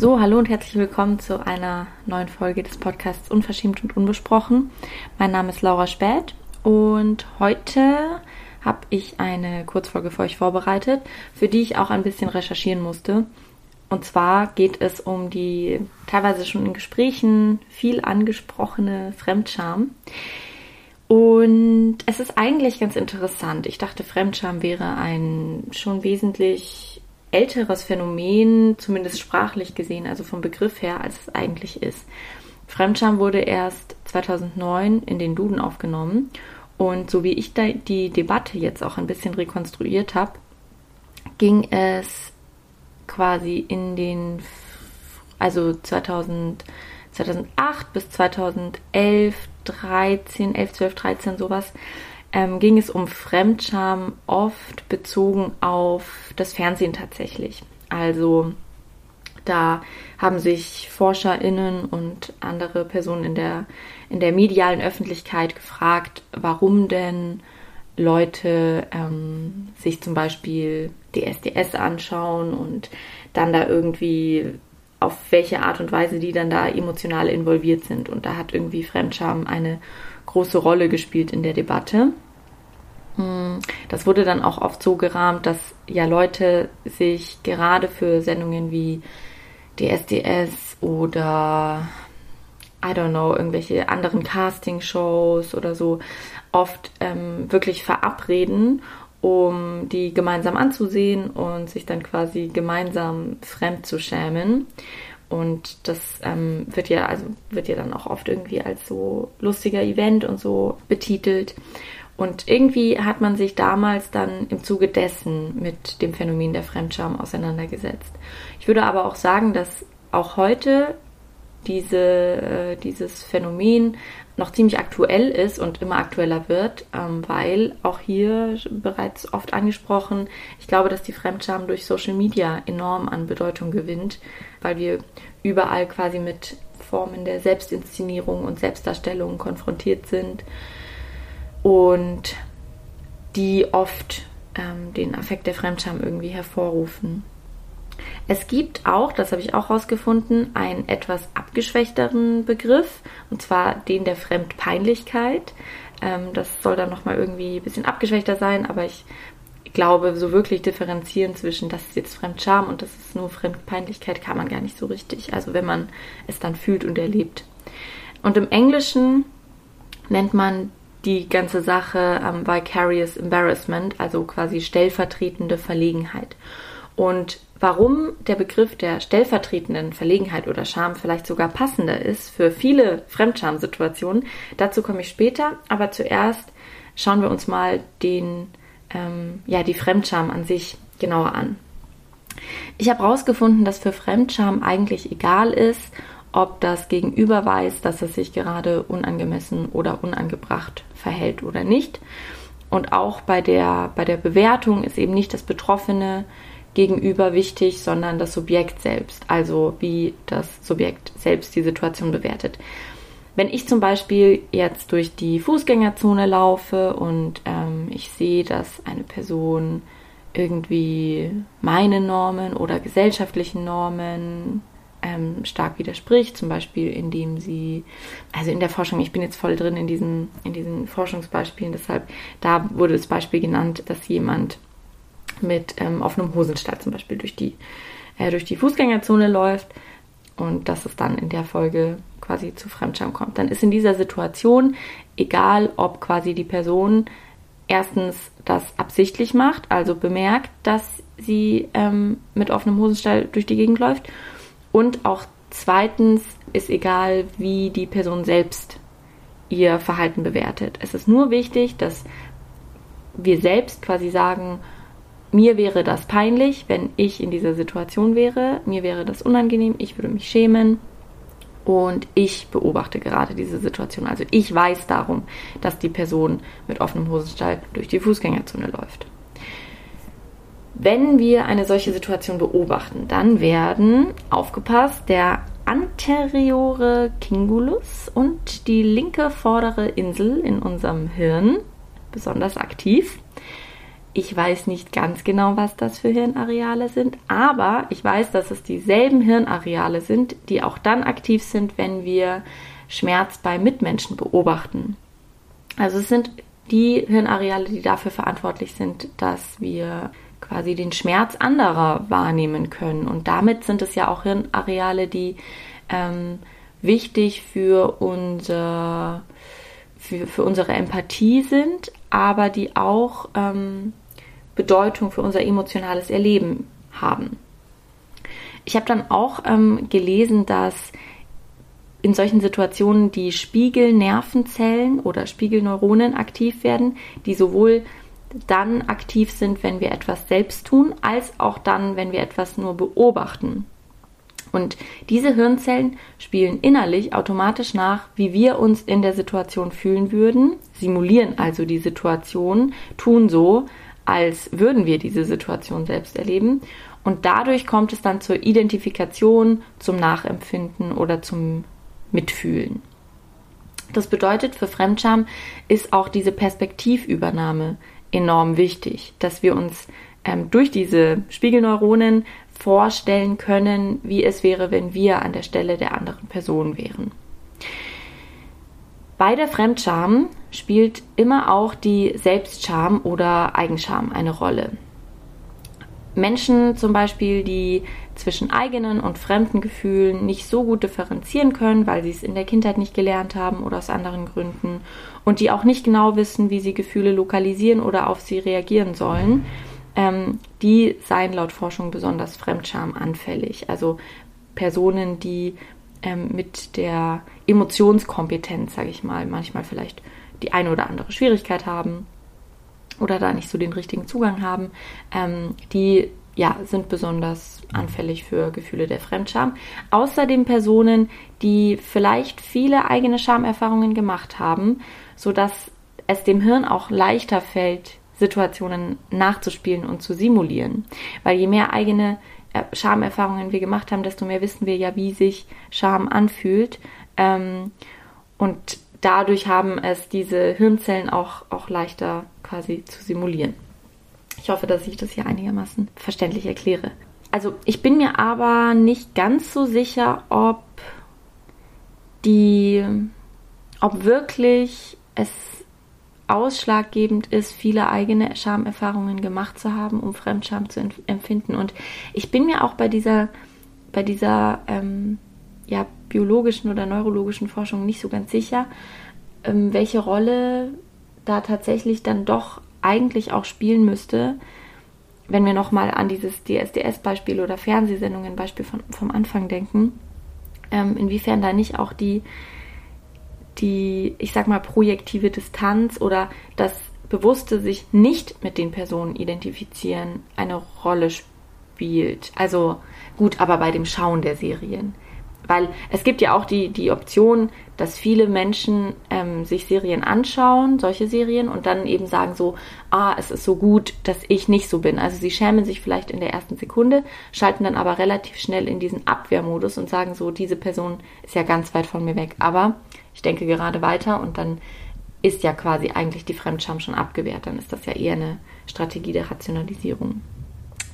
So, hallo und herzlich willkommen zu einer neuen Folge des Podcasts Unverschämt und Unbesprochen. Mein Name ist Laura Späth und heute habe ich eine Kurzfolge für euch vorbereitet, für die ich auch ein bisschen recherchieren musste. Und zwar geht es um die teilweise schon in Gesprächen viel angesprochene Fremdscham. Und es ist eigentlich ganz interessant. Ich dachte, Fremdscham wäre ein schon wesentlich älteres Phänomen, zumindest sprachlich gesehen, also vom Begriff her, als es eigentlich ist. Fremdscham wurde erst 2009 in den Duden aufgenommen und so wie ich die Debatte jetzt auch ein bisschen rekonstruiert habe, ging es quasi in den, also 2000, 2008 bis 2011, 13, 11, 12, 13 sowas, ähm, ging es um Fremdscham oft bezogen auf das Fernsehen tatsächlich. Also da haben sich ForscherInnen und andere Personen in der, in der medialen Öffentlichkeit gefragt, warum denn Leute ähm, sich zum Beispiel DSDS anschauen und dann da irgendwie auf welche Art und Weise die dann da emotional involviert sind. Und da hat irgendwie Fremdscham eine große Rolle gespielt in der Debatte. Hm, das wurde dann auch oft so gerahmt, dass ja Leute sich gerade für Sendungen wie DSDS oder I don't know, irgendwelche anderen Casting-Shows oder so oft ähm, wirklich verabreden, um die gemeinsam anzusehen und sich dann quasi gemeinsam fremd zu schämen. Und das ähm, wird ja, also wird ja dann auch oft irgendwie als so lustiger Event und so betitelt. Und irgendwie hat man sich damals dann im Zuge dessen mit dem Phänomen der Fremdscham auseinandergesetzt. Ich würde aber auch sagen, dass auch heute diese, äh, dieses Phänomen noch ziemlich aktuell ist und immer aktueller wird, ähm, weil auch hier bereits oft angesprochen, ich glaube, dass die Fremdscham durch Social Media enorm an Bedeutung gewinnt, weil wir überall quasi mit Formen der Selbstinszenierung und Selbstdarstellung konfrontiert sind und die oft ähm, den Affekt der Fremdscham irgendwie hervorrufen. Es gibt auch, das habe ich auch herausgefunden, einen etwas abgeschwächteren Begriff, und zwar den der Fremdpeinlichkeit. Ähm, das soll dann nochmal irgendwie ein bisschen abgeschwächter sein, aber ich glaube, so wirklich differenzieren zwischen das ist jetzt Fremdscham und das ist nur Fremdpeinlichkeit kann man gar nicht so richtig. Also wenn man es dann fühlt und erlebt. Und im Englischen nennt man die ganze Sache ähm, Vicarious Embarrassment, also quasi stellvertretende Verlegenheit. Und warum der Begriff der stellvertretenden Verlegenheit oder Scham vielleicht sogar passender ist für viele Fremdschamsituationen, dazu komme ich später. Aber zuerst schauen wir uns mal den, ähm, ja, die Fremdscham an sich genauer an. Ich habe herausgefunden, dass für Fremdscham eigentlich egal ist, ob das Gegenüber weiß, dass es sich gerade unangemessen oder unangebracht verhält oder nicht. Und auch bei der, bei der Bewertung ist eben nicht das Betroffene gegenüber wichtig, sondern das Subjekt selbst, also wie das Subjekt selbst die Situation bewertet. Wenn ich zum Beispiel jetzt durch die Fußgängerzone laufe und ähm, ich sehe, dass eine Person irgendwie meine Normen oder gesellschaftlichen Normen ähm, stark widerspricht, zum Beispiel indem sie, also in der Forschung, ich bin jetzt voll drin in diesen, in diesen Forschungsbeispielen, deshalb, da wurde das Beispiel genannt, dass jemand mit ähm, offenem Hosenstall zum Beispiel durch die, äh, durch die Fußgängerzone läuft und dass es dann in der Folge quasi zu Fremdscham kommt. Dann ist in dieser Situation egal, ob quasi die Person erstens das absichtlich macht, also bemerkt, dass sie ähm, mit offenem Hosenstall durch die Gegend läuft und auch zweitens ist egal, wie die Person selbst ihr Verhalten bewertet. Es ist nur wichtig, dass wir selbst quasi sagen, mir wäre das peinlich, wenn ich in dieser Situation wäre. Mir wäre das unangenehm, ich würde mich schämen. Und ich beobachte gerade diese Situation. Also ich weiß darum, dass die Person mit offenem Hosenstall durch die Fußgängerzone läuft. Wenn wir eine solche Situation beobachten, dann werden, aufgepasst, der anteriore Kingulus und die linke vordere Insel in unserem Hirn besonders aktiv. Ich weiß nicht ganz genau, was das für Hirnareale sind, aber ich weiß, dass es dieselben Hirnareale sind, die auch dann aktiv sind, wenn wir Schmerz bei Mitmenschen beobachten. Also es sind die Hirnareale, die dafür verantwortlich sind, dass wir quasi den Schmerz anderer wahrnehmen können. Und damit sind es ja auch Hirnareale, die ähm, wichtig für, unser, für, für unsere Empathie sind, aber die auch ähm, Bedeutung für unser emotionales Erleben haben. Ich habe dann auch ähm, gelesen, dass in solchen Situationen die Spiegelnervenzellen oder Spiegelneuronen aktiv werden, die sowohl dann aktiv sind, wenn wir etwas selbst tun, als auch dann, wenn wir etwas nur beobachten. Und diese Hirnzellen spielen innerlich automatisch nach, wie wir uns in der Situation fühlen würden, simulieren also die Situation, tun so, als würden wir diese Situation selbst erleben. Und dadurch kommt es dann zur Identifikation, zum Nachempfinden oder zum Mitfühlen. Das bedeutet, für Fremdscham ist auch diese Perspektivübernahme enorm wichtig, dass wir uns ähm, durch diese Spiegelneuronen vorstellen können, wie es wäre, wenn wir an der Stelle der anderen Person wären. Bei der Fremdscham spielt immer auch die Selbstscham oder Eigenscham eine Rolle. Menschen zum Beispiel, die zwischen eigenen und fremden Gefühlen nicht so gut differenzieren können, weil sie es in der Kindheit nicht gelernt haben oder aus anderen Gründen und die auch nicht genau wissen, wie sie Gefühle lokalisieren oder auf sie reagieren sollen, ähm, die seien laut Forschung besonders fremdschamanfällig. Also Personen, die ähm, mit der Emotionskompetenz, sage ich mal, manchmal vielleicht die eine oder andere Schwierigkeit haben oder da nicht so den richtigen Zugang haben, ähm, die ja, sind besonders anfällig für Gefühle der Fremdscham. Außerdem Personen, die vielleicht viele eigene Schamerfahrungen gemacht haben, sodass es dem Hirn auch leichter fällt, Situationen nachzuspielen und zu simulieren. Weil je mehr eigene äh, Schamerfahrungen wir gemacht haben, desto mehr wissen wir ja, wie sich Scham anfühlt. Ähm, und dadurch haben es diese Hirnzellen auch, auch leichter quasi zu simulieren. Ich hoffe, dass ich das hier einigermaßen verständlich erkläre. Also ich bin mir aber nicht ganz so sicher, ob die, ob wirklich es ausschlaggebend ist, viele eigene Schamerfahrungen gemacht zu haben, um Fremdscham zu empfinden. Und ich bin mir auch bei dieser, bei dieser ähm, ja, biologischen oder neurologischen Forschung nicht so ganz sicher, ähm, welche Rolle da tatsächlich dann doch eigentlich auch spielen müsste, wenn wir nochmal an dieses DSDS-Beispiel oder Fernsehsendungen-Beispiel vom Anfang denken, ähm, inwiefern da nicht auch die, die, ich sag mal, projektive Distanz oder das bewusste sich nicht mit den Personen identifizieren eine Rolle spielt. Also gut, aber bei dem Schauen der Serien. Weil es gibt ja auch die, die Option, dass viele Menschen ähm, sich Serien anschauen, solche Serien, und dann eben sagen so, ah, es ist so gut, dass ich nicht so bin. Also sie schämen sich vielleicht in der ersten Sekunde, schalten dann aber relativ schnell in diesen Abwehrmodus und sagen so, diese Person ist ja ganz weit von mir weg. Aber ich denke gerade weiter und dann ist ja quasi eigentlich die Fremdscham schon abgewehrt. Dann ist das ja eher eine Strategie der Rationalisierung.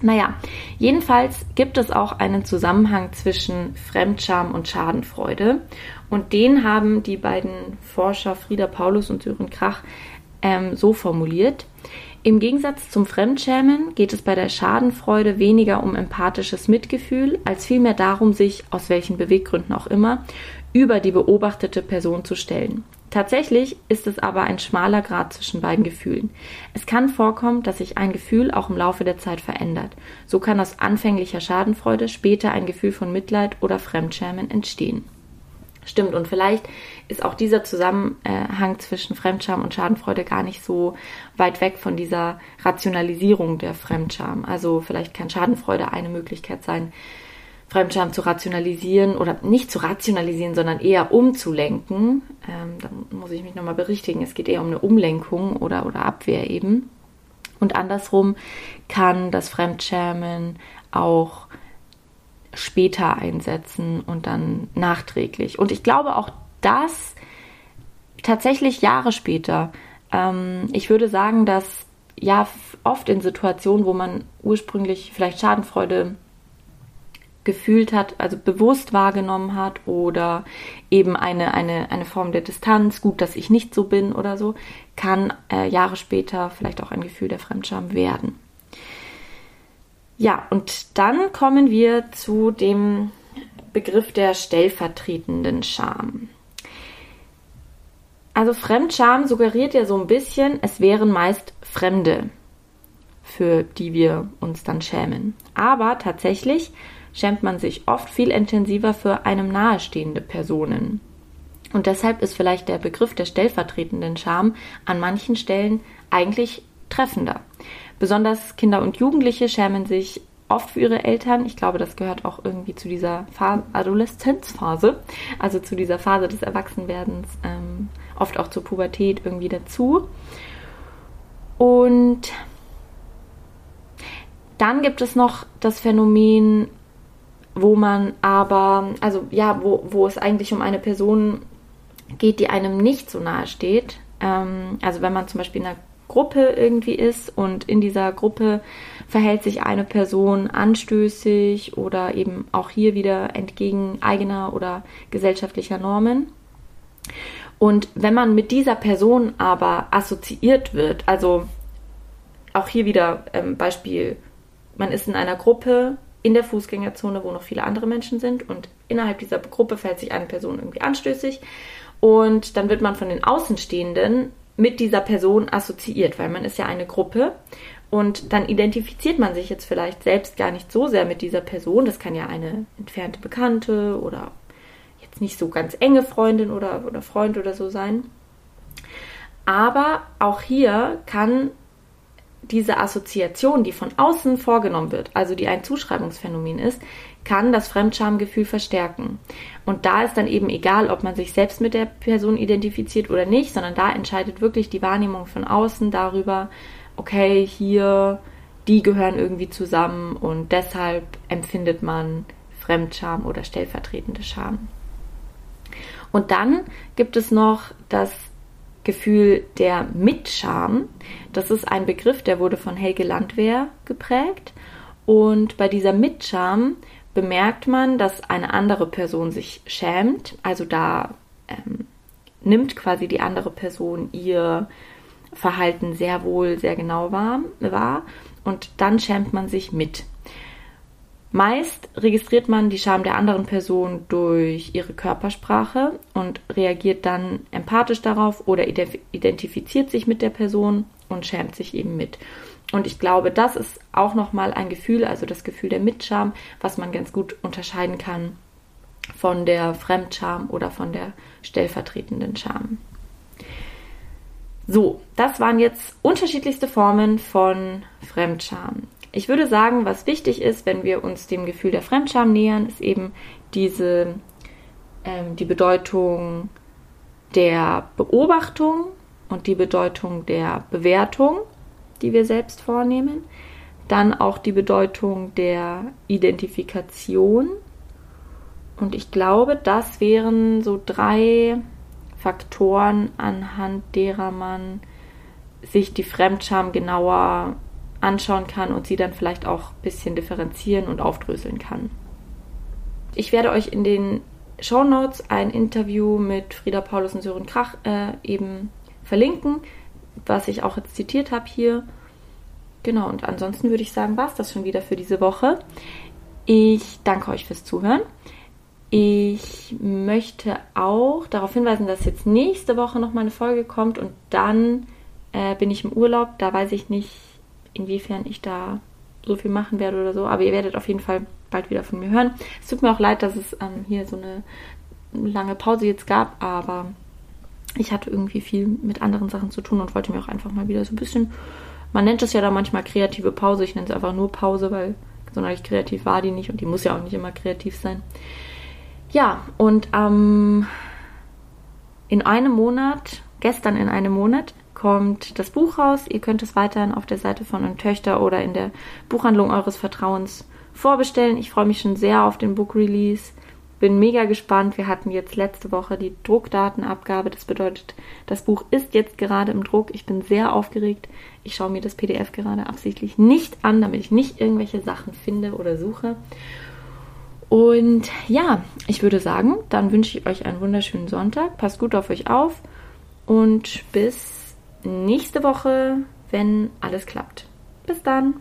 Naja, jedenfalls gibt es auch einen Zusammenhang zwischen Fremdscham und Schadenfreude. Und den haben die beiden Forscher Frieda Paulus und Sören Krach ähm, so formuliert. Im Gegensatz zum Fremdschämen geht es bei der Schadenfreude weniger um empathisches Mitgefühl, als vielmehr darum, sich, aus welchen Beweggründen auch immer, über die beobachtete Person zu stellen. Tatsächlich ist es aber ein schmaler Grad zwischen beiden Gefühlen. Es kann vorkommen, dass sich ein Gefühl auch im Laufe der Zeit verändert. So kann aus anfänglicher Schadenfreude später ein Gefühl von Mitleid oder Fremdschämen entstehen. Stimmt, und vielleicht ist auch dieser Zusammenhang zwischen Fremdscham und Schadenfreude gar nicht so weit weg von dieser Rationalisierung der Fremdscham. Also vielleicht kann Schadenfreude eine Möglichkeit sein, Fremdscham zu rationalisieren oder nicht zu rationalisieren, sondern eher umzulenken. Ähm, da muss ich mich nochmal berichtigen. Es geht eher um eine Umlenkung oder, oder Abwehr eben. Und andersrum kann das Fremdschämen auch später einsetzen und dann nachträglich. Und ich glaube auch das tatsächlich Jahre später. Ähm, ich würde sagen, dass ja oft in Situationen, wo man ursprünglich vielleicht Schadenfreude gefühlt hat, also bewusst wahrgenommen hat oder eben eine, eine, eine Form der Distanz, gut, dass ich nicht so bin oder so, kann äh, Jahre später vielleicht auch ein Gefühl der Fremdscham werden. Ja, und dann kommen wir zu dem Begriff der stellvertretenden Scham. Also Fremdscham suggeriert ja so ein bisschen, es wären meist Fremde, für die wir uns dann schämen. Aber tatsächlich schämt man sich oft viel intensiver für einem nahestehende Personen. Und deshalb ist vielleicht der Begriff der stellvertretenden Scham an manchen Stellen eigentlich treffender. Besonders Kinder und Jugendliche schämen sich oft für ihre Eltern. Ich glaube, das gehört auch irgendwie zu dieser Adoleszenzphase, also zu dieser Phase des Erwachsenwerdens, ähm, oft auch zur Pubertät irgendwie dazu. Und dann gibt es noch das Phänomen, wo man aber, also ja, wo, wo es eigentlich um eine Person geht, die einem nicht so nahe steht. Ähm, also wenn man zum Beispiel in einer Gruppe irgendwie ist und in dieser Gruppe verhält sich eine Person anstößig oder eben auch hier wieder entgegen eigener oder gesellschaftlicher Normen. Und wenn man mit dieser Person aber assoziiert wird, also auch hier wieder ähm, Beispiel, man ist in einer Gruppe in der Fußgängerzone, wo noch viele andere Menschen sind und innerhalb dieser Gruppe verhält sich eine Person irgendwie anstößig und dann wird man von den Außenstehenden mit dieser Person assoziiert, weil man ist ja eine Gruppe und dann identifiziert man sich jetzt vielleicht selbst gar nicht so sehr mit dieser Person. Das kann ja eine entfernte Bekannte oder jetzt nicht so ganz enge Freundin oder, oder Freund oder so sein. Aber auch hier kann diese Assoziation, die von außen vorgenommen wird, also die ein Zuschreibungsphänomen ist, kann das Fremdschamgefühl verstärken. Und da ist dann eben egal, ob man sich selbst mit der Person identifiziert oder nicht, sondern da entscheidet wirklich die Wahrnehmung von außen darüber, okay, hier, die gehören irgendwie zusammen und deshalb empfindet man Fremdscham oder stellvertretende Scham. Und dann gibt es noch das Gefühl der Mitscham. Das ist ein Begriff, der wurde von Helge Landwehr geprägt. Und bei dieser Mitscham bemerkt man, dass eine andere Person sich schämt. Also da ähm, nimmt quasi die andere Person ihr Verhalten sehr wohl, sehr genau wahr, wahr und dann schämt man sich mit. Meist registriert man die Scham der anderen Person durch ihre Körpersprache und reagiert dann empathisch darauf oder identifiziert sich mit der Person und schämt sich eben mit. Und ich glaube, das ist auch nochmal ein Gefühl, also das Gefühl der Mitscham, was man ganz gut unterscheiden kann von der Fremdscham oder von der stellvertretenden Scham. So, das waren jetzt unterschiedlichste Formen von Fremdscham. Ich würde sagen, was wichtig ist, wenn wir uns dem Gefühl der Fremdscham nähern, ist eben diese ähm, die Bedeutung der Beobachtung und die Bedeutung der Bewertung, die wir selbst vornehmen. Dann auch die Bedeutung der Identifikation. Und ich glaube, das wären so drei Faktoren, anhand derer man sich die Fremdscham genauer anschauen kann und sie dann vielleicht auch ein bisschen differenzieren und aufdröseln kann. Ich werde euch in den Show Notes ein Interview mit Frieda Paulus und Sören Krach äh, eben verlinken, was ich auch jetzt zitiert habe hier. Genau, und ansonsten würde ich sagen, war es das schon wieder für diese Woche. Ich danke euch fürs Zuhören. Ich möchte auch darauf hinweisen, dass jetzt nächste Woche noch mal eine Folge kommt und dann äh, bin ich im Urlaub. Da weiß ich nicht, inwiefern ich da so viel machen werde oder so. Aber ihr werdet auf jeden Fall bald wieder von mir hören. Es tut mir auch leid, dass es ähm, hier so eine lange Pause jetzt gab, aber ich hatte irgendwie viel mit anderen Sachen zu tun und wollte mir auch einfach mal wieder so ein bisschen, man nennt es ja da manchmal kreative Pause, ich nenne es einfach nur Pause, weil sonderlich kreativ war die nicht und die muss ja auch nicht immer kreativ sein. Ja, und ähm, in einem Monat, gestern in einem Monat, kommt das Buch raus. Ihr könnt es weiterhin auf der Seite von und Töchter oder in der Buchhandlung eures Vertrauens vorbestellen. Ich freue mich schon sehr auf den Book Release. bin mega gespannt. Wir hatten jetzt letzte Woche die Druckdatenabgabe. Das bedeutet, das Buch ist jetzt gerade im Druck. Ich bin sehr aufgeregt. Ich schaue mir das PDF gerade absichtlich nicht an, damit ich nicht irgendwelche Sachen finde oder suche. Und ja, ich würde sagen, dann wünsche ich euch einen wunderschönen Sonntag. Passt gut auf euch auf und bis nächste Woche, wenn alles klappt. Bis dann.